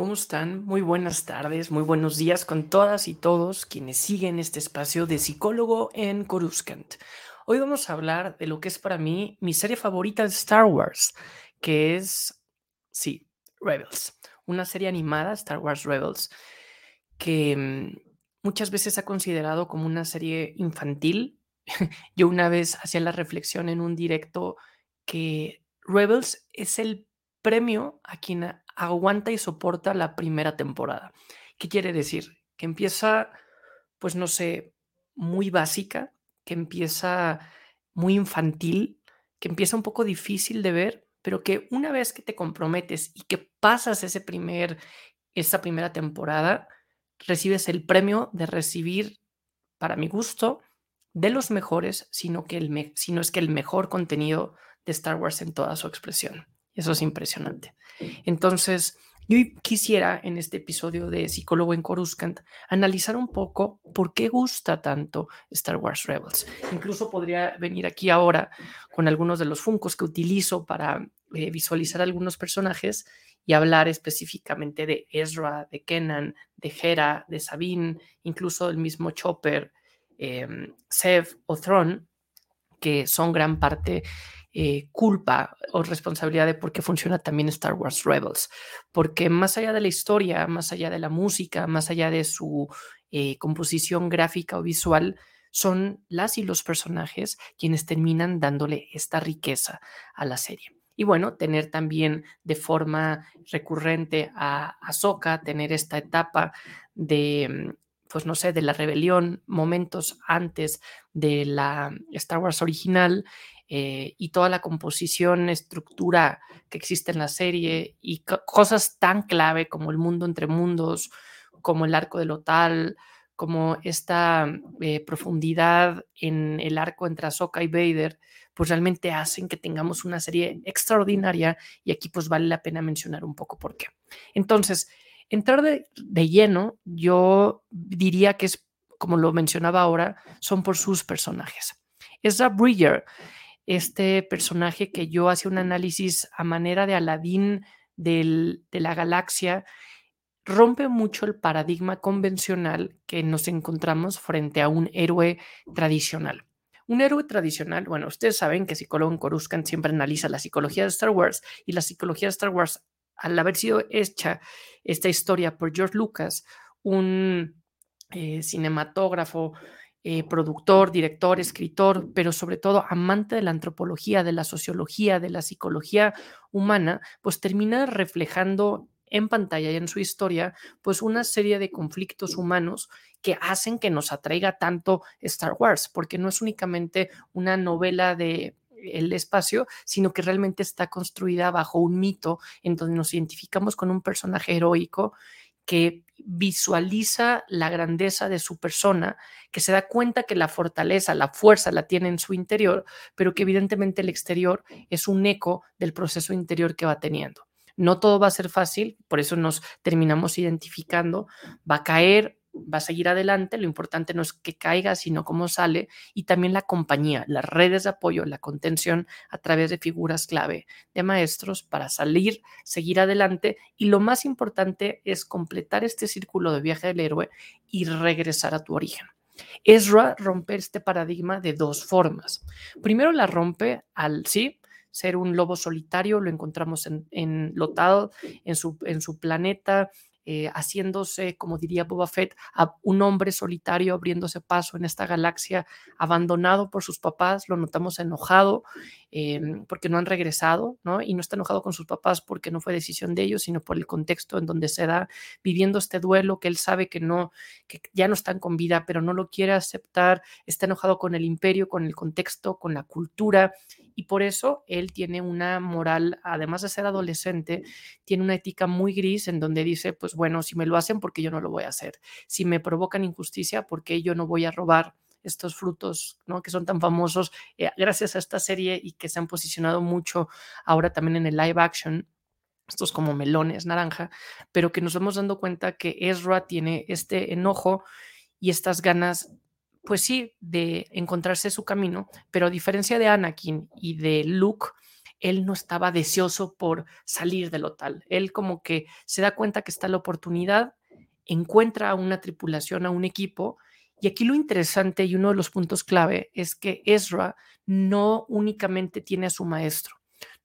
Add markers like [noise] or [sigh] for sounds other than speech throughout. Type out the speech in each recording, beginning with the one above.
¿Cómo están? Muy buenas tardes, muy buenos días con todas y todos quienes siguen este espacio de psicólogo en Coruscant. Hoy vamos a hablar de lo que es para mí mi serie favorita de Star Wars, que es, sí, Rebels, una serie animada, Star Wars Rebels, que mm, muchas veces ha considerado como una serie infantil. [laughs] Yo una vez hacía la reflexión en un directo que Rebels es el premio a quien aguanta y soporta la primera temporada. ¿Qué quiere decir? Que empieza, pues no sé, muy básica, que empieza muy infantil, que empieza un poco difícil de ver, pero que una vez que te comprometes y que pasas ese primer, esa primera temporada, recibes el premio de recibir, para mi gusto, de los mejores, sino, que el sino es que el mejor contenido de Star Wars en toda su expresión. Eso es impresionante. Entonces, yo quisiera en este episodio de Psicólogo en Coruscant analizar un poco por qué gusta tanto Star Wars Rebels. Incluso podría venir aquí ahora con algunos de los funcos que utilizo para eh, visualizar algunos personajes y hablar específicamente de Ezra, de Kenan, de Hera, de Sabine, incluso del mismo Chopper, eh, Sev o Thrawn, que son gran parte eh, culpa o responsabilidad de por qué funciona también Star Wars Rebels. Porque más allá de la historia, más allá de la música, más allá de su eh, composición gráfica o visual, son las y los personajes quienes terminan dándole esta riqueza a la serie. Y bueno, tener también de forma recurrente a Ahsoka, tener esta etapa de, pues no sé, de la rebelión, momentos antes de la Star Wars original, eh, y toda la composición, estructura que existe en la serie y cosas tan clave como el mundo entre mundos, como el arco de Lotal, como esta eh, profundidad en el arco entre Ahsoka y Vader, pues realmente hacen que tengamos una serie extraordinaria y aquí pues vale la pena mencionar un poco por qué. Entonces, entrar de, de lleno, yo diría que es, como lo mencionaba ahora, son por sus personajes. Ezra Bridger este personaje que yo hacía un análisis a manera de Aladín de la galaxia, rompe mucho el paradigma convencional que nos encontramos frente a un héroe tradicional. Un héroe tradicional, bueno, ustedes saben que psicólogo en Coruscant siempre analiza la psicología de Star Wars y la psicología de Star Wars, al haber sido hecha esta historia por George Lucas, un eh, cinematógrafo, eh, productor, director, escritor, pero sobre todo amante de la antropología, de la sociología, de la psicología humana, pues termina reflejando en pantalla y en su historia, pues una serie de conflictos humanos que hacen que nos atraiga tanto Star Wars, porque no es únicamente una novela de el espacio, sino que realmente está construida bajo un mito en donde nos identificamos con un personaje heroico que visualiza la grandeza de su persona, que se da cuenta que la fortaleza, la fuerza la tiene en su interior, pero que evidentemente el exterior es un eco del proceso interior que va teniendo. No todo va a ser fácil, por eso nos terminamos identificando, va a caer, va a seguir adelante, lo importante no es que caiga, sino cómo sale, y también la compañía, las redes de apoyo, la contención a través de figuras clave de maestros para salir, seguir adelante, y lo más importante es completar este círculo de viaje del héroe y regresar a tu origen. Ezra rompe este paradigma de dos formas. Primero la rompe al sí, ser un lobo solitario, lo encontramos en, en Lotal, en su, en su planeta, eh, haciéndose, como diría Boba Fett, un hombre solitario abriéndose paso en esta galaxia, abandonado por sus papás, lo notamos enojado em, porque no han regresado, ¿no? Y no está enojado con sus papás porque no fue decisión de ellos, sino por el contexto en donde se da viviendo este duelo que él sabe que no, que ya no están con vida, pero no lo quiere aceptar, está enojado con el imperio, con el contexto, con la cultura, y por eso él tiene una moral, además de ser adolescente, tiene una ética muy gris en donde dice, pues bueno, si me lo hacen, porque yo no lo voy a hacer? Si me provocan injusticia, porque yo no voy a robar? estos frutos ¿no? que son tan famosos eh, gracias a esta serie y que se han posicionado mucho ahora también en el live action, estos como melones naranja, pero que nos vamos dando cuenta que Ezra tiene este enojo y estas ganas pues sí, de encontrarse su camino, pero a diferencia de Anakin y de Luke, él no estaba deseoso por salir del hotel. Él como que se da cuenta que está la oportunidad, encuentra a una tripulación, a un equipo. Y aquí lo interesante y uno de los puntos clave es que Ezra no únicamente tiene a su maestro.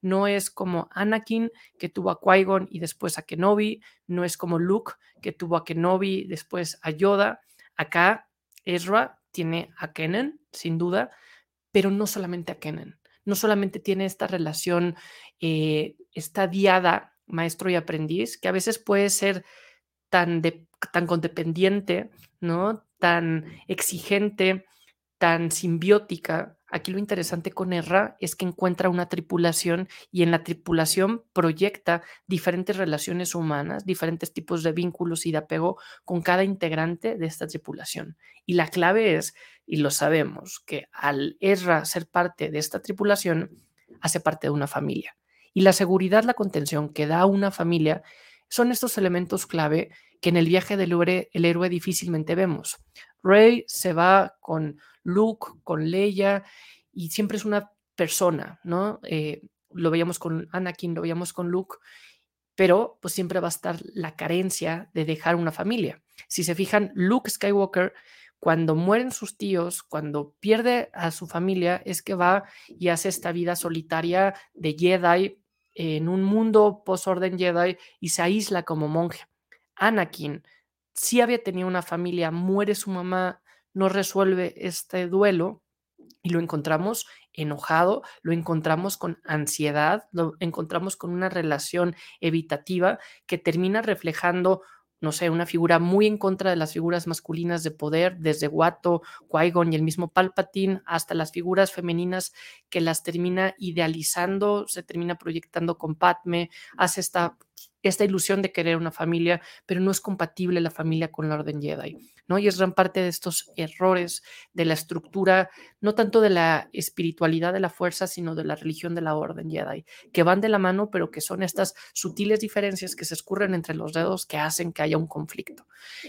No es como Anakin que tuvo a Qui-Gon y después a Kenobi, no es como Luke que tuvo a Kenobi, después a Yoda. Acá Ezra tiene a Kenan, sin duda, pero no solamente a Kenan. No solamente tiene esta relación, eh, esta diada maestro y aprendiz, que a veces puede ser tan, tan condependiente, ¿no? tan exigente, tan simbiótica. Aquí lo interesante con Erra es que encuentra una tripulación y en la tripulación proyecta diferentes relaciones humanas, diferentes tipos de vínculos y de apego con cada integrante de esta tripulación. Y la clave es, y lo sabemos, que al Erra ser parte de esta tripulación, hace parte de una familia. Y la seguridad, la contención que da una familia son estos elementos clave que en el viaje del héroe, el héroe difícilmente vemos. Rey se va con Luke, con Leia, y siempre es una persona, ¿no? Eh, lo veíamos con Anakin, lo veíamos con Luke, pero pues siempre va a estar la carencia de dejar una familia. Si se fijan, Luke Skywalker, cuando mueren sus tíos, cuando pierde a su familia, es que va y hace esta vida solitaria de Jedi en un mundo post-orden Jedi y se aísla como monje. Anakin sí había tenido una familia, muere su mamá, no resuelve este duelo y lo encontramos enojado, lo encontramos con ansiedad, lo encontramos con una relación evitativa que termina reflejando no sé, una figura muy en contra de las figuras masculinas de poder, desde Watto, Qui-Gon y el mismo Palpatine, hasta las figuras femeninas que las termina idealizando, se termina proyectando con Padme, hace esta esta ilusión de querer una familia, pero no es compatible la familia con la Orden Jedi, ¿no? Y es gran parte de estos errores de la estructura, no tanto de la espiritualidad de la fuerza, sino de la religión de la Orden Jedi, que van de la mano, pero que son estas sutiles diferencias que se escurren entre los dedos que hacen que haya un conflicto.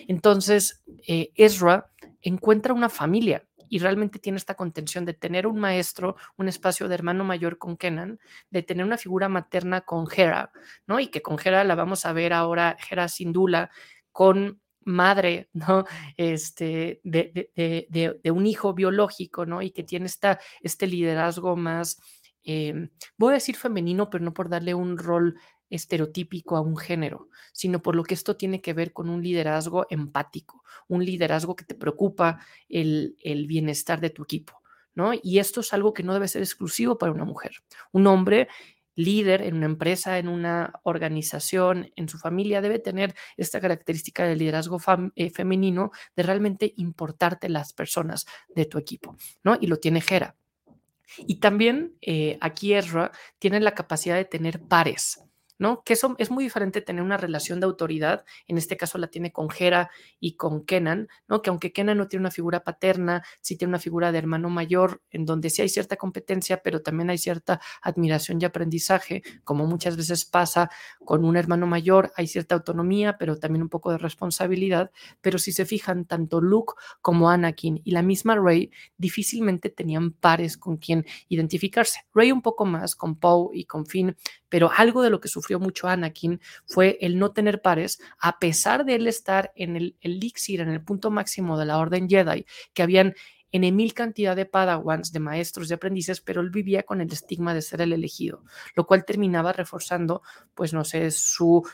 Entonces, eh, Ezra encuentra una familia y realmente tiene esta contención de tener un maestro, un espacio de hermano mayor con Kenan, de tener una figura materna con Hera, ¿no? Y que con Hera la vamos a ver ahora, Hera Sindula, con madre, ¿no? Este, de, de, un hijo biológico, ¿no? Y que tiene esta, este liderazgo más, eh, voy a decir femenino, pero no por darle un rol estereotípico a un género, sino por lo que esto tiene que ver con un liderazgo empático, un liderazgo que te preocupa el, el bienestar de tu equipo. ¿no? Y esto es algo que no debe ser exclusivo para una mujer. Un hombre líder en una empresa, en una organización, en su familia, debe tener esta característica de liderazgo eh, femenino de realmente importarte las personas de tu equipo, ¿no? Y lo tiene Jera. Y también eh, aquí Ezra tiene la capacidad de tener pares, ¿no? Que eso es muy diferente tener una relación de autoridad, en este caso la tiene con Hera y con Kenan, ¿no? Que aunque Kenan no tiene una figura paterna, sí tiene una figura de hermano mayor, en donde sí hay cierta competencia, pero también hay cierta admiración y aprendizaje, como muchas veces pasa con un hermano mayor, hay cierta autonomía, pero también un poco de responsabilidad, pero si se fijan, tanto Luke como Anakin y la misma Rey difícilmente tenían pares con quien identificarse. Rey un poco más con Poe y con Finn, pero algo de lo que sufrió mucho Anakin fue el no tener pares, a pesar de él estar en el elixir, en el punto máximo de la Orden Jedi, que habían en mil cantidad de padawans, de maestros, de aprendices, pero él vivía con el estigma de ser el elegido, lo cual terminaba reforzando, pues no sé, su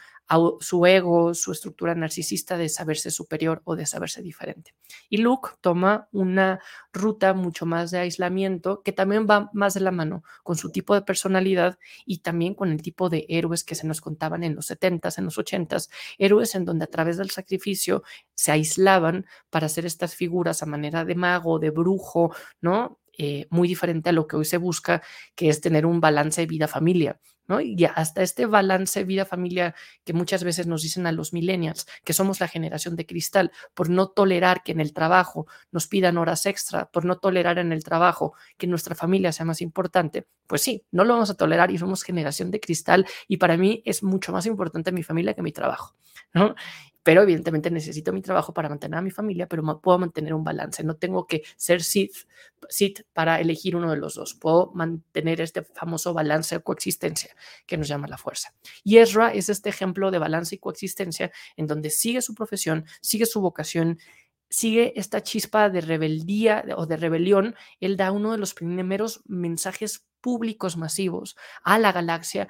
su ego, su estructura narcisista de saberse superior o de saberse diferente. Y Luke toma una ruta mucho más de aislamiento que también va más de la mano con su tipo de personalidad y también con el tipo de héroes que se nos contaban en los 70s, en los 80s, héroes en donde a través del sacrificio se aislaban para hacer estas figuras a manera de mago, de brujo, ¿no? Eh, muy diferente a lo que hoy se busca, que es tener un balance de vida-familia. ¿no? Y hasta este balance vida-familia que muchas veces nos dicen a los millennials, que somos la generación de cristal, por no tolerar que en el trabajo nos pidan horas extra, por no tolerar en el trabajo que nuestra familia sea más importante, pues sí, no lo vamos a tolerar y somos generación de cristal y para mí es mucho más importante mi familia que mi trabajo, ¿no? Pero evidentemente necesito mi trabajo para mantener a mi familia, pero puedo mantener un balance. No tengo que ser Sith, Sith para elegir uno de los dos. Puedo mantener este famoso balance o coexistencia que nos llama la fuerza. Y Ezra es este ejemplo de balance y coexistencia en donde sigue su profesión, sigue su vocación sigue esta chispa de rebeldía o de rebelión, él da uno de los primeros mensajes públicos masivos a la galaxia,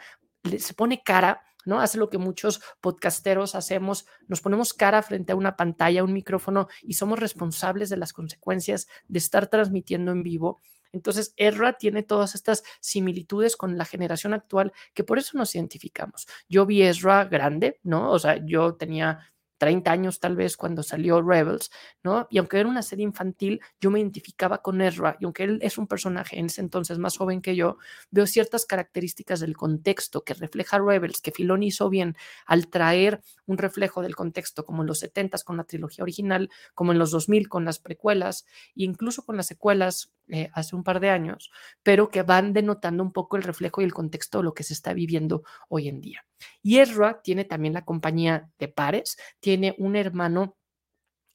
se pone cara, ¿no? Hace lo que muchos podcasteros hacemos, nos ponemos cara frente a una pantalla, un micrófono y somos responsables de las consecuencias de estar transmitiendo en vivo. Entonces, Erra tiene todas estas similitudes con la generación actual que por eso nos identificamos. Yo vi Ezra grande, ¿no? O sea, yo tenía 30 años tal vez cuando salió Rebels, ¿no? Y aunque era una serie infantil, yo me identificaba con Ezra y aunque él es un personaje en ese entonces más joven que yo, veo ciertas características del contexto que refleja Rebels, que Filoni hizo bien al traer un reflejo del contexto como en los 70 con la trilogía original, como en los 2000 con las precuelas e incluso con las secuelas eh, hace un par de años, pero que van denotando un poco el reflejo y el contexto de lo que se está viviendo hoy en día. Y Ezra tiene también la compañía de pares, tiene un hermano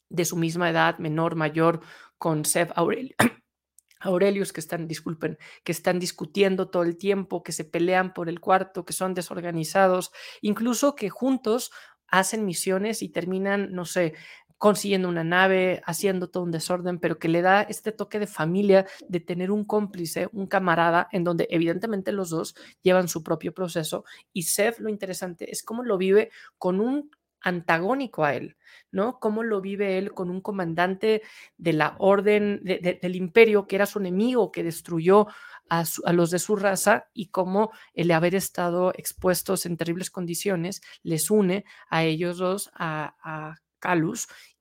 de su misma edad, menor, mayor, con Seth [clears throat] Aurelius, que están, disculpen, que están discutiendo todo el tiempo, que se pelean por el cuarto, que son desorganizados, incluso que juntos hacen misiones y terminan, no sé, consiguiendo una nave, haciendo todo un desorden, pero que le da este toque de familia, de tener un cómplice, un camarada, en donde evidentemente los dos llevan su propio proceso. Y Seth, lo interesante es cómo lo vive con un antagónico a él, ¿no? Cómo lo vive él con un comandante de la orden del imperio que era su enemigo, que destruyó a, los de su raza y cómo el haber estado expuestos en terribles condiciones les une a ellos dos, a, a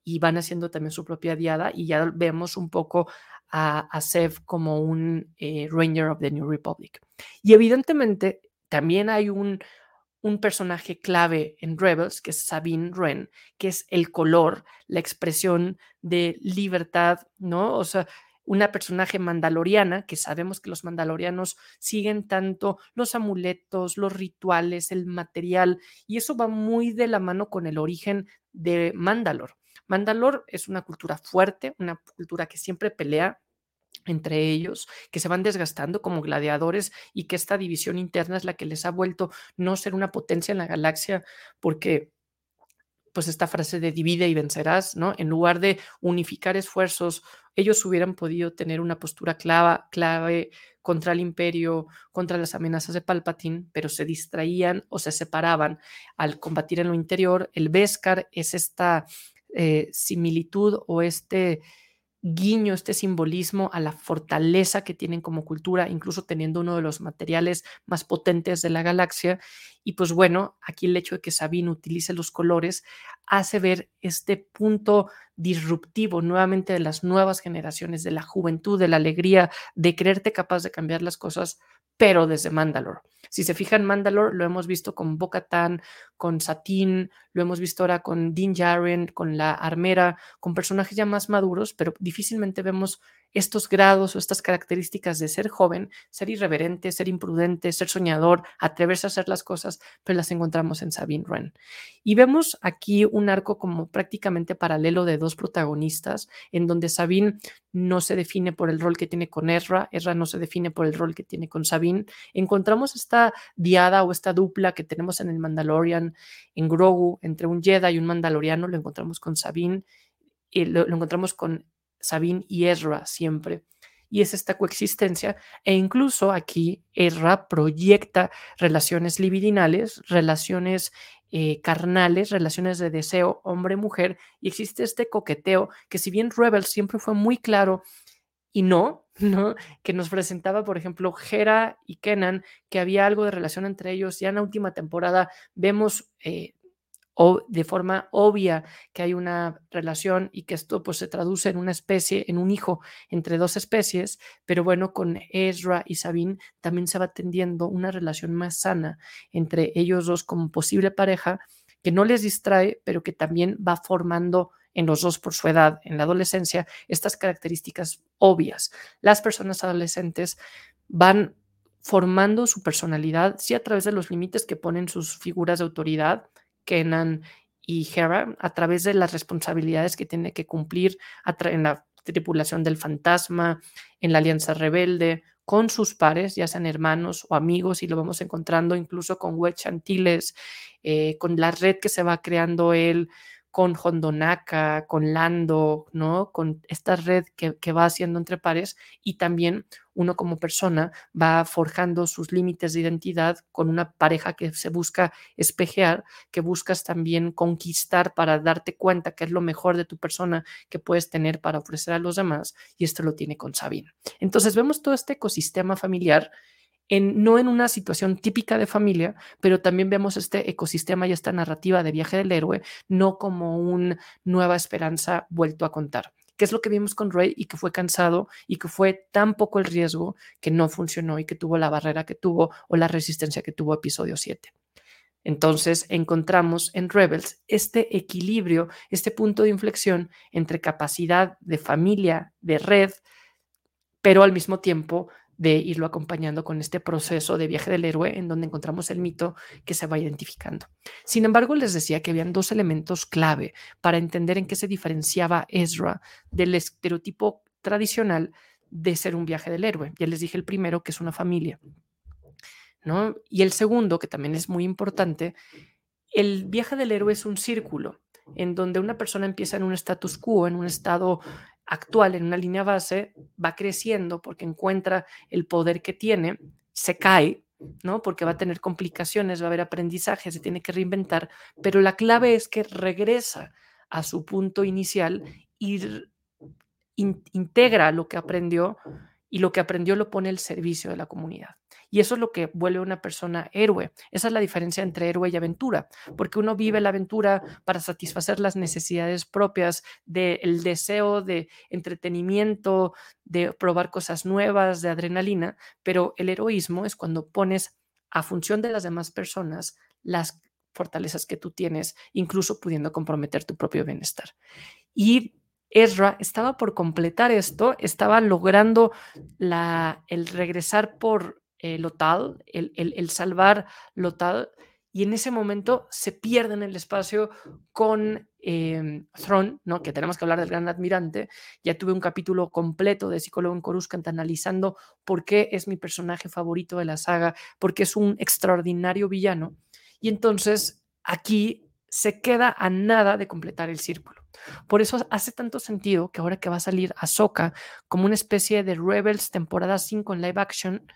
Y van haciendo también su propia diada y ya vemos un poco a, a Sev como un eh, Ranger of the New Republic. Y evidentemente también hay un, un personaje clave en Rebels, que es Sabine Wren, que es el color, la expresión de libertad, ¿no? O sea, una personaje mandaloriana, que sabemos que los mandalorianos siguen tanto los amuletos, los rituales, el material, y eso va muy de la mano con el origen de Mandalor. Mandalor es una cultura fuerte, una cultura que siempre pelea entre ellos, que se van desgastando como gladiadores y que esta división interna es la que les ha vuelto no ser una potencia en la galaxia porque pues esta frase de divide y vencerás, ¿no? En lugar de unificar esfuerzos, ellos hubieran podido tener una postura clave, clave contra el imperio, contra las amenazas de Palpatine, pero se distraían o se separaban al combatir en lo interior. El Beskar es esta eh, similitud o este guiño, este simbolismo a la fortaleza que tienen como cultura, incluso teniendo uno de los materiales más potentes de la galaxia. Y pues bueno, aquí el hecho de que Sabine utilice los colores hace ver este punto disruptivo nuevamente de las nuevas generaciones, de la juventud, de la alegría, de creerte capaz de cambiar las cosas, pero desde Mandalore. Si se fijan, Mandalore lo hemos visto con Bo-Katan, con Satín, lo hemos visto ahora con Din Djarin, con la armera, con personajes ya más maduros, pero difícilmente vemos estos grados o estas características de ser joven, ser irreverente, ser imprudente, ser soñador, atreverse a hacer las cosas, pero las encontramos en Sabine Wren. Y vemos aquí un arco como prácticamente paralelo de dos protagonistas, en donde Sabine no se define por el rol que tiene con Ezra, Ezra no se define por el rol que tiene con Sabine. Encontramos esta diada o esta dupla que tenemos en el Mandalorian, en Grogu, entre un Jedi y un Mandaloriano, lo encontramos con Sabine, y lo, lo encontramos con Sabine y Ezra siempre. Y es esta coexistencia, e incluso aquí Ezra proyecta relaciones libidinales, relaciones eh, carnales, relaciones de deseo hombre-mujer, y existe este coqueteo que si bien Rebel siempre fue muy claro y no, [laughs] ¿no? Que nos presentaba, por ejemplo, Hera y Kenan, que había algo de relación entre ellos. Ya en la última temporada vemos eh, o de forma obvia que hay una relación y que esto pues se traduce en una especie, en un hijo entre dos especies, pero bueno, con Ezra y Sabine también se va tendiendo una relación más sana entre ellos dos como posible pareja que no les distrae, pero que también va formando en los dos por su edad, en la adolescencia, estas características obvias. Las personas adolescentes van formando su personalidad, sí a través de los límites que ponen sus figuras de autoridad, Kenan y Hera a través de las responsabilidades que tiene que cumplir en la tripulación del fantasma, en la alianza rebelde, con sus pares, ya sean hermanos o amigos, y lo vamos encontrando incluso con Wedge Chantiles, eh, con la red que se va creando él con Hondonaka, con Lando, ¿no? Con esta red que, que, va haciendo entre pares y también uno como persona va forjando sus límites de identidad con una pareja que se busca espejear, que buscas también conquistar para darte cuenta que es lo mejor de tu persona que puedes tener para ofrecer a los demás y esto lo tiene con Sabine. Entonces vemos todo este ecosistema familiar no en una situación típica de familia, pero también vemos este ecosistema y esta narrativa de viaje del héroe, no como una nueva esperanza vuelto a contar, que es lo que vimos con Rey y que fue cansado y que fue tan poco el riesgo que no funcionó y que tuvo la barrera que tuvo o la resistencia que tuvo episodio 7. Entonces encontramos en Rebels este equilibrio, este punto de inflexión entre capacidad de familia, de red, pero al mismo tiempo de irlo acompañando con este proceso de viaje del héroe en donde encontramos el mito que se va identificando. Sin embargo, les decía que habían dos elementos clave para entender en qué se diferenciaba Ezra del estereotipo tradicional de ser un viaje del héroe. Ya les dije el primero, que es una familia. ¿no? Y el segundo, que también es muy importante, el viaje del héroe es un círculo en donde una persona empieza en un status quo, en un estado actual en una línea base va creciendo porque encuentra el poder que tiene, se cae, ¿no? Porque va a tener complicaciones, va a haber aprendizaje, se tiene que reinventar, pero la clave es que regresa a su punto inicial y integra lo que aprendió y lo que aprendió lo pone al servicio de la comunidad. Y eso es lo que vuelve a una persona héroe. Esa es la diferencia entre héroe y aventura, porque uno vive la aventura para satisfacer las necesidades propias del deseo de entretenimiento, de probar cosas nuevas, de adrenalina, pero el heroísmo es cuando pones a función de las demás personas las fortalezas que tú tienes, incluso pudiendo comprometer tu propio bienestar. Y Ezra estaba por completar esto, estaba logrando la, el regresar por eh, Lotal, el, el, salvar y en ese momento se pierde en el espacio con eh, ¿no? que tenemos que hablar del gran admirante. Ya tuve un capítulo completo de Psicólogo en Coruscant analizando por qué es mi personaje favorito de la saga, porque es un extraordinario villano. Y entonces aquí se queda a nada de completar el círculo. Por eso hace tanto sentido que ahora que va a salir Ahsoka como una especie de Rebels temporada 5 en live action,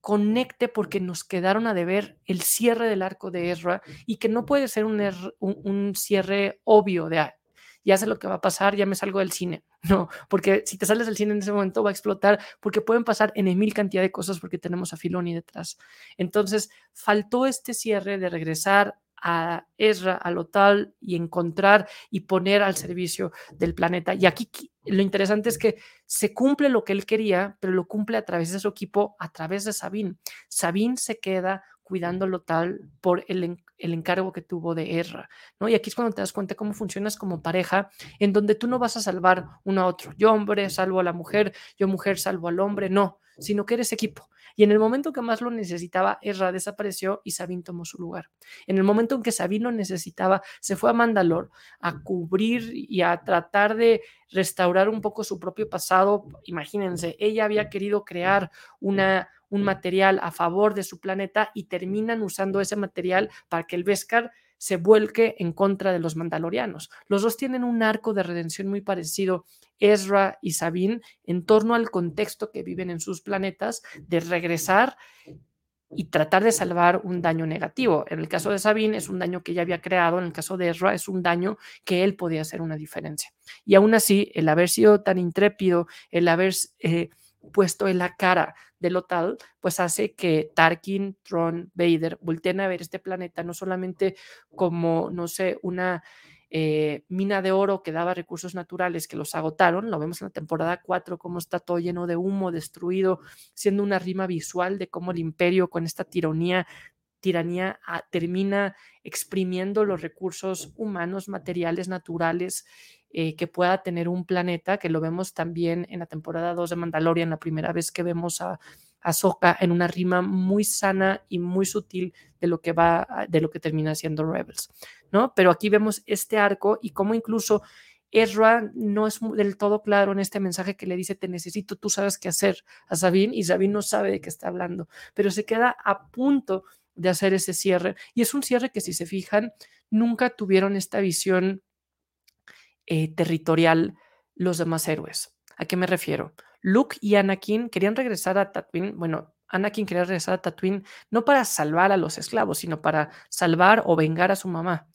conecte porque nos quedaron a deber el cierre del arco de Ezra y que no puede ser un, un, cierre obvio de, ya sé lo que va a pasar, ya me salgo del cine. [laughs] No, porque si te sales del cine en ese momento va a explotar porque pueden pasar en mil cantidad de cosas porque tenemos a Filoni detrás. Entonces, faltó este cierre de regresar a Ezra, a lo tal, y encontrar y poner al servicio del planeta. Y aquí lo interesante es que se cumple lo que él quería, pero lo cumple a través de su equipo, a través de Sabine. Sabine se queda cuidando lo tal por el, el, encargo que tuvo de Ezra, ¿no? Y aquí es cuando te das cuenta cómo funcionas como pareja, en donde tú no vas a salvar uno a otro. Yo hombre salvo a la mujer, yo mujer salvo al hombre, no, sino que eres equipo. Y en el momento que más lo necesitaba, Ezra desapareció y Sabine tomó su lugar. En el momento en que Sabine lo necesitaba, se fue a Mandalor a cubrir y a tratar de restaurar un poco su propio pasado. Imagínense, ella había querido crear una, un material a favor de su planeta y terminan usando ese material para que el Beskar se vuelque en contra de los mandalorianos. Los dos tienen un arco de redención muy parecido, Ezra y Sabine, en torno al contexto que viven en sus planetas, de regresar y tratar de salvar un daño negativo. En el caso de Sabine es un daño que ella había creado, en el caso de Ezra es un daño que él podía hacer una diferencia. Y aún así, el haber sido tan intrépido, el haber... Eh, puesto en la cara de lo tal, pues hace que Tarkin, Tron, Vader volteen a ver este planeta no solamente como, no sé, una eh, mina de oro que daba recursos naturales que los agotaron, lo vemos en la temporada 4, cómo está todo lleno de humo, destruido, siendo una rima visual de cómo el imperio con esta tiranía tiranía ah, termina exprimiendo los recursos humanos, materiales, naturales eh, que pueda tener un planeta, que lo vemos también en la temporada 2 de Mandalorian, la primera vez que vemos a, Ahsoka en una rima muy sana y muy sutil de lo que va, de lo que termina siendo Rebels, ¿no? Pero aquí vemos este arco y cómo incluso Ezra no es del todo claro en este mensaje que le dice, te necesito, tú sabes qué hacer a Sabine y Sabine no sabe de qué está hablando, pero se queda a punto de hacer ese cierre y es un cierre que si se fijan, nunca tuvieron esta visión eh, territorial los demás héroes. ¿A qué me refiero? Luke y Anakin querían regresar a Tatooine, bueno, Anakin quería regresar a Tatooine no para salvar a los esclavos, sino para salvar o vengar a su mamá.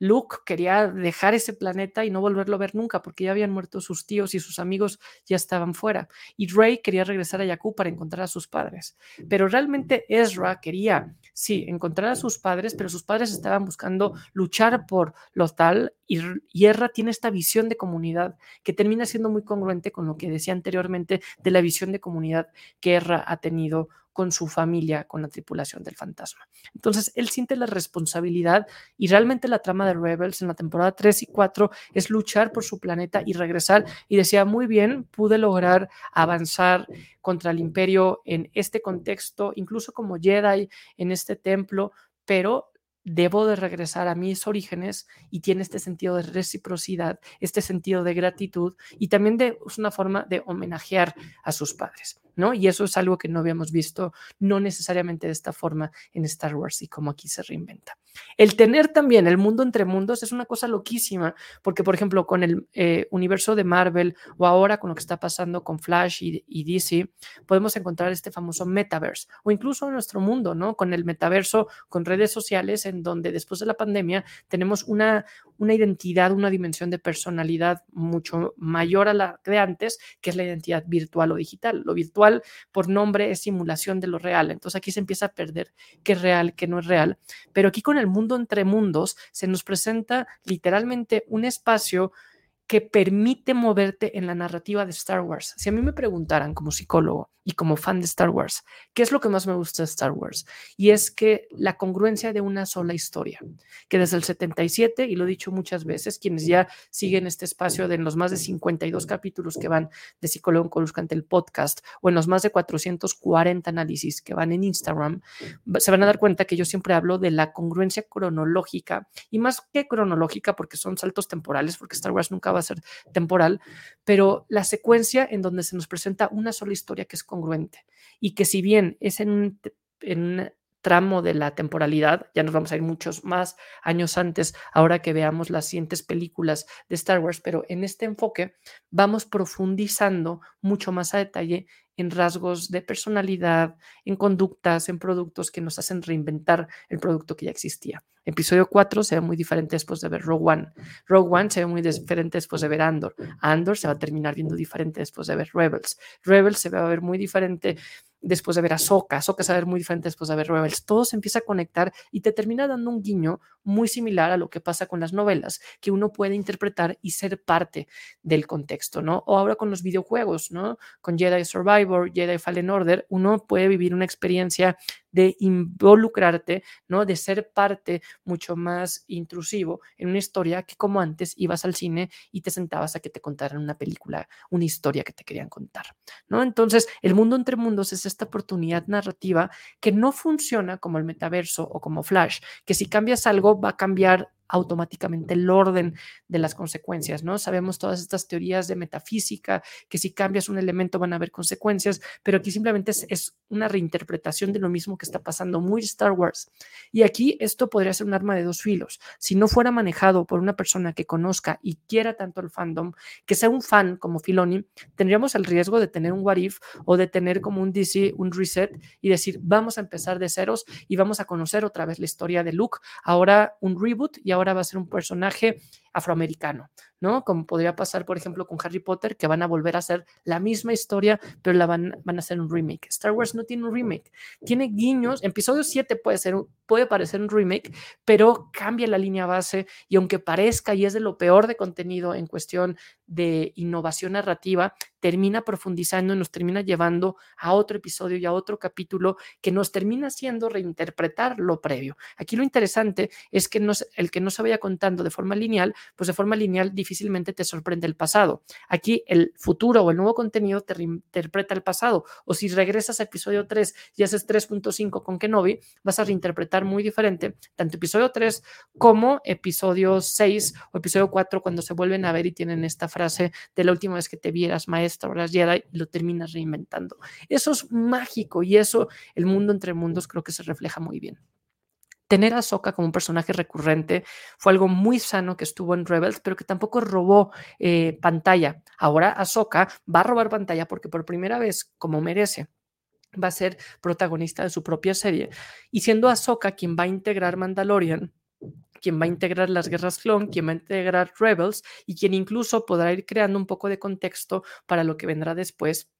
Luke quería dejar ese planeta y no volverlo a ver nunca porque ya habían muerto sus tíos y sus amigos ya estaban fuera. Y Rey quería regresar a Jakku para encontrar a sus padres. Pero realmente Ezra quería, sí, encontrar a sus padres, pero sus padres estaban buscando luchar por lo tal y, y Ezra tiene esta visión de comunidad que termina siendo muy congruente con lo que decía anteriormente de la visión de comunidad que Ezra ha tenido con su familia, con la tripulación del fantasma. Entonces, él siente la responsabilidad y realmente la trama de Rebels en la temporada 3 y 4 es luchar por su planeta y regresar. Y decía, muy bien, pude lograr avanzar contra el imperio en este contexto, incluso como Jedi en este templo, pero debo de regresar a mis orígenes y tiene este sentido de reciprocidad, este sentido de gratitud y también de es una forma de homenajear a sus padres, ¿no? Y eso es algo que no habíamos visto no necesariamente de esta forma en Star Wars y como aquí se reinventa. El tener también el mundo entre mundos es una cosa loquísima, porque por ejemplo con el eh, universo de Marvel o ahora con lo que está pasando con Flash y, y, DC, podemos encontrar este famoso metaverse o incluso en nuestro mundo, ¿no? Con el metaverso, con redes sociales en donde después de la pandemia tenemos una, una identidad, una dimensión de personalidad mucho mayor a la de antes, que es la identidad virtual o digital. Lo virtual por nombre es simulación de lo real, entonces aquí se empieza a perder qué es real, qué no es real, pero aquí con el mundo entre mundos se nos presenta literalmente un espacio que permite moverte en la narrativa de Star Wars. Si a mí me preguntaran como psicólogo y como fan de Star Wars, ¿qué es lo que más me gusta de Star Wars? Y es que la congruencia de una sola historia, que desde el 77, y lo he dicho muchas veces, quienes ya siguen este espacio de los más de 52 capítulos que van de Psicólogo en Coruscante, el podcast, o en los más de 440 análisis que van en Instagram, se van a dar cuenta que yo siempre hablo de la congruencia cronológica, y más que cronológica, porque son saltos temporales, porque Star Wars nunca va a ser temporal, pero la secuencia en donde se nos presenta una sola historia que es congruente y que si bien es en un, en tramo de la temporalidad, ya nos vamos a ir muchos más años antes, ahora que veamos las siguientes películas de Star Wars, pero en este enfoque vamos profundizando mucho más a detalle en rasgos de personalidad, en conductas, en productos que nos hacen reinventar el producto que ya existía. Episodio 4 se ve muy diferente después de ver Rogue One. Rogue One se ve muy diferente después de ver Andor. Andor se va a terminar viendo diferente después de ver Rebels. Rebels se va a ver muy diferente después de ver a Soka, Soka se va a ver muy diferente después de ver Rebels, todo se empieza a conectar y te termina dando un guiño muy similar a lo que pasa con las novelas, que uno puede interpretar y ser parte del contexto, ¿no? O ahora con los videojuegos, ¿no? Con Jedi Survivor, Jedi Fallen Order, uno puede vivir una experiencia de involucrarte, ¿no? De ser parte mucho más intrusivo en una historia que como antes ibas al cine y te sentabas a que te contaran una película, una historia que te querían contar, ¿no? Entonces, el mundo entre mundos es esta oportunidad narrativa que no funciona como el metaverso o como Flash, que si cambias algo va a cambiar automáticamente el orden de las consecuencias, ¿no? Sabemos todas estas teorías de metafísica, que si cambias un elemento van a haber consecuencias, pero aquí simplemente es, una reinterpretación de lo mismo que está pasando muy Star Wars. Y aquí esto podría ser un arma de dos filos. Si no fuera manejado por una persona que conozca y quiera tanto el fandom, que sea un fan como Filoni, tendríamos el riesgo de tener un what if o de tener como un DC, un reset y decir, vamos a empezar de ceros y vamos a conocer otra vez la historia de Luke, ahora un reboot y ahora ahora va a ser un personaje afroamericano, ¿no? Como podría pasar, por ejemplo, con Harry Potter, que van a volver a hacer la misma historia, pero la van, van a hacer un remake. Star Wars no tiene un remake, tiene guiños. Episodio 7 puede, ser, puede parecer un remake, pero cambia la línea base y aunque parezca y es de lo peor de contenido en cuestión de innovación narrativa, termina profundizando y nos termina llevando a otro episodio y a otro capítulo que nos termina haciendo reinterpretar lo previo. Aquí lo interesante es que el que no se vaya contando de forma lineal pues de forma lineal difícilmente te sorprende el pasado. Aquí el futuro o el nuevo contenido te reinterpreta el pasado. O si regresas a episodio 3 y haces 3.5 con Kenobi, vas a reinterpretar muy diferente tanto episodio 3 como episodio 6 o episodio 4 cuando se vuelven a ver y tienen esta frase de la última vez que te vieras maestro, eras Jedi, y lo terminas reinventando. Eso es mágico y eso, el mundo entre mundos, creo que se refleja muy bien tener a Soka como un personaje recurrente fue algo muy sano que estuvo en Rebels, pero que tampoco robó eh, pantalla. Ahora Ahsoka va a robar pantalla porque por primera vez, como merece, va a ser protagonista de su propia serie. Y siendo Ahsoka quien va a integrar Mandalorian, quien va a integrar las guerras clon, quien va a integrar Rebels y quien incluso podrá ir creando un poco de contexto para lo que vendrá después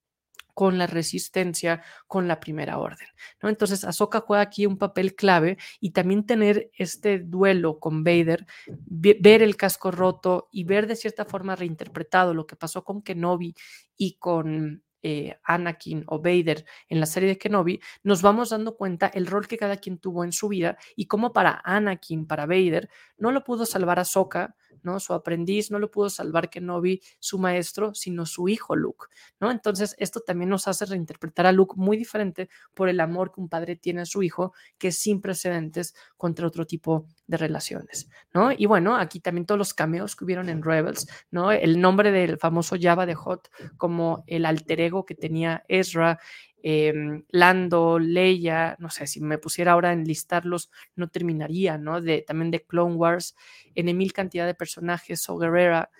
con la resistencia, con la primera orden. ¿no? Entonces, Ahsoka juega aquí un papel clave y también tener este duelo con Vader, ver el casco roto y ver de cierta forma reinterpretado lo que pasó con Kenobi y con eh, Anakin o Vader en la serie de Kenobi, nos vamos dando cuenta el rol que cada quien tuvo en su vida y cómo para Anakin, para Vader, no lo pudo salvar Ahsoka, ¿no? Su aprendiz no lo pudo salvar Kenobi, su maestro, sino su hijo Luke, ¿no? Entonces, esto también nos hace reinterpretar a Luke muy diferente por el amor que un padre tiene a su hijo, que es sin precedentes contra otro tipo de relaciones, ¿no? Y bueno, aquí también todos los cameos que hubieron en Rebels, ¿no? El nombre del famoso Java de Hot como el alter ego que tenía Ezra, Em, Lando, Leia, no sé, si me pusiera ahora a enlistarlos, no terminaría, ¿no? De, también de Clone Wars, en mil cantidad de personajes, o Guerrera,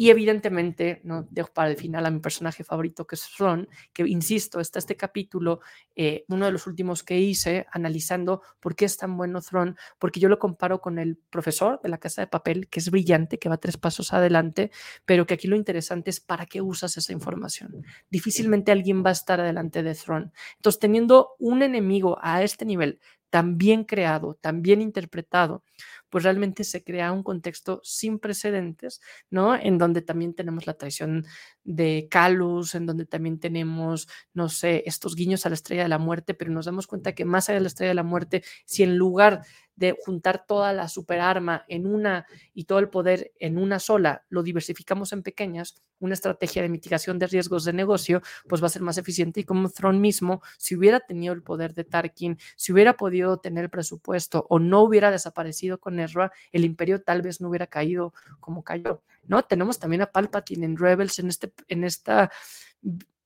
y evidentemente, no dejo para el final a mi personaje favorito, que es Thrawn, que insisto, está este capítulo, eh, uno de los últimos que hice, analizando por qué es tan bueno Thrawn, porque yo lo comparo con el profesor de la casa de papel, que es brillante, que va tres pasos adelante, pero que aquí lo interesante es para qué usas esa información. Difícilmente alguien va a estar adelante de Thrawn. Entonces, teniendo un enemigo a este nivel, tan bien creado, tan bien interpretado, pues realmente se crea un contexto sin precedentes, ¿no? En donde también tenemos la traición de Calus, en donde también tenemos, no sé, estos guiños a la estrella de la muerte, pero nos damos cuenta que más allá de la estrella de la muerte, si en lugar de juntar toda la superarma en una y todo el poder en una sola, lo diversificamos en pequeñas, una estrategia de mitigación de riesgos de negocio, pues va a ser más eficiente y como Throne mismo, si hubiera tenido el poder de Tarkin, si hubiera podido tener el presupuesto o no hubiera desaparecido con Ezra, el imperio tal vez no hubiera caído como cayó, ¿no? Tenemos también a Palpatine en Rebels en, este, en esta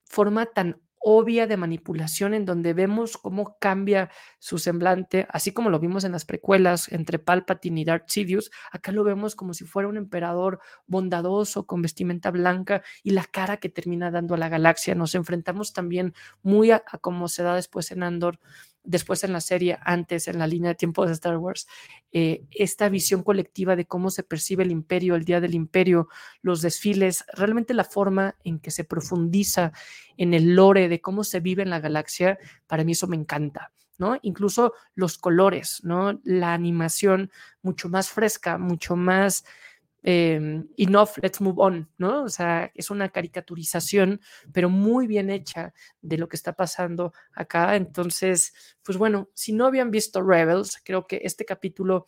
forma tan obvia de manipulación en donde vemos cómo cambia su semblante, así como lo vimos en las precuelas entre Palpatine y Darth Sidious, acá lo vemos como si fuera un emperador bondadoso con vestimenta blanca y la cara que termina dando a la galaxia. Nos enfrentamos también muy a, a se da después en Andor después en la serie, antes en la línea de tiempo de Star Wars, eh, esta visión colectiva de cómo se percibe el imperio, el día del imperio, los desfiles, realmente la forma en que se profundiza en el lore de cómo se vive en la galaxia, para mí eso me encanta. ¿no? Incluso los colores, ¿no? La animación mucho más fresca, mucho más eh, enough, let's move on, ¿no? O sea, es una caricaturización, pero muy bien hecha de lo que está pasando acá. Entonces, pues bueno, si no habían visto Rebels, creo que este capítulo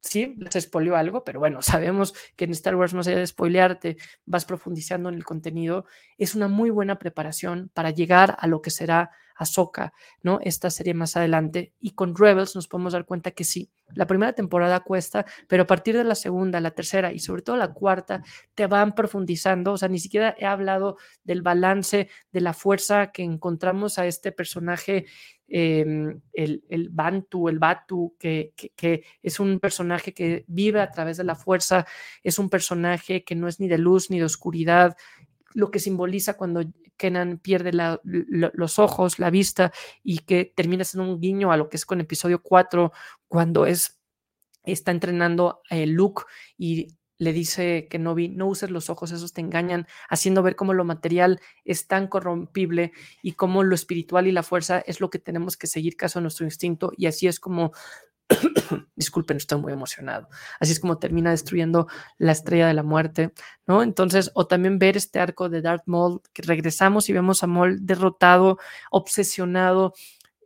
sí, les spoileó algo, pero bueno, [laughs] sabemos que en Star Wars, más allá de spoilearte, vas profundizando en el contenido. Es una muy buena preparación para llegar a lo que será Ahsoka, ¿no? Esta serie más adelante. Y con Rebels nos podemos dar cuenta que sí, la primera temporada cuesta, pero a partir de la segunda, la tercera y sobre todo la cuarta, te van profundizando. O sea, ni siquiera he hablado del balance, de la fuerza que encontramos a este personaje Em, el, el, Bantu, el Batu, que, que, es un personaje que vive a través de la fuerza, es un personaje que no es ni de luz ni de oscuridad, lo que simboliza cuando Kenan pierde los ojos, la vista y que termina siendo un guiño a lo que es con episodio 4, cuando es, está entrenando a Luke y le dice que no vi, no uses los ojos, esos te engañan, haciendo ver cómo lo material es tan corrompible y cómo lo espiritual y la fuerza es lo que tenemos que seguir caso a nuestro instinto. Y así es como, [coughs] disculpen, estoy muy emocionado, así es como termina destruyendo la estrella de la muerte, ¿no? Entonces, o también ver este arco de Darth Maul, que regresamos y vemos a Maul derrotado, obsesionado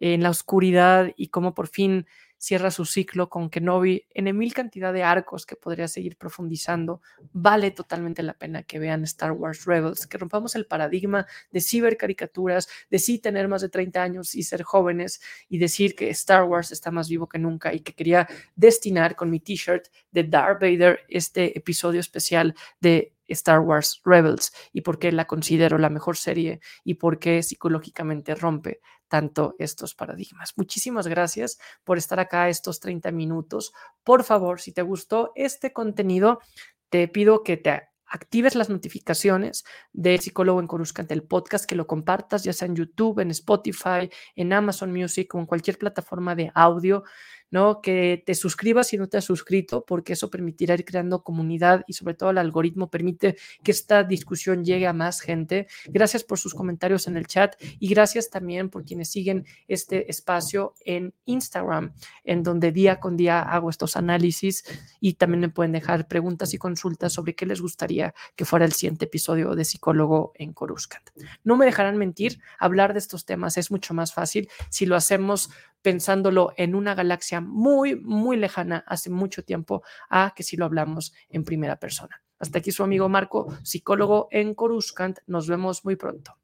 en la oscuridad y cómo por fin cierra su ciclo con Kenobi en mil cantidad de arcos que podría seguir profundizando. Vale totalmente la pena que vean Star Wars Rebels, que rompamos el paradigma de cibercaricaturas, de sí tener más de 30 años y ser jóvenes y decir que Star Wars está más vivo que nunca y que quería destinar con mi t-shirt de Darth Vader este episodio especial de Star Wars Rebels y por qué la considero la mejor serie y por qué psicológicamente rompe tanto estos paradigmas. Muchísimas gracias por estar acá estos 30 minutos. Por favor, si te gustó este contenido, te pido que te actives las notificaciones de Psicólogo en Coruscant, el podcast, que lo compartas ya sea en YouTube, en Spotify, en Amazon Music o en cualquier plataforma de audio. ¿No? Que te suscribas si no te has suscrito, porque eso permitirá ir creando comunidad y sobre todo el algoritmo permite que esta discusión llegue a más gente. Gracias por sus comentarios en el chat y gracias también por quienes siguen este espacio en Instagram, en donde día con día hago estos análisis y también me pueden dejar preguntas y consultas sobre qué les gustaría que fuera el siguiente episodio de Psicólogo en Coruscant. No me dejarán mentir, hablar de estos temas es mucho más fácil si lo hacemos pensándolo en una galaxia muy, muy lejana hace mucho tiempo a que si lo hablamos en primera persona. Hasta aquí su amigo Marco, psicólogo en Coruscant. Nos vemos muy pronto.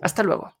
Hasta luego.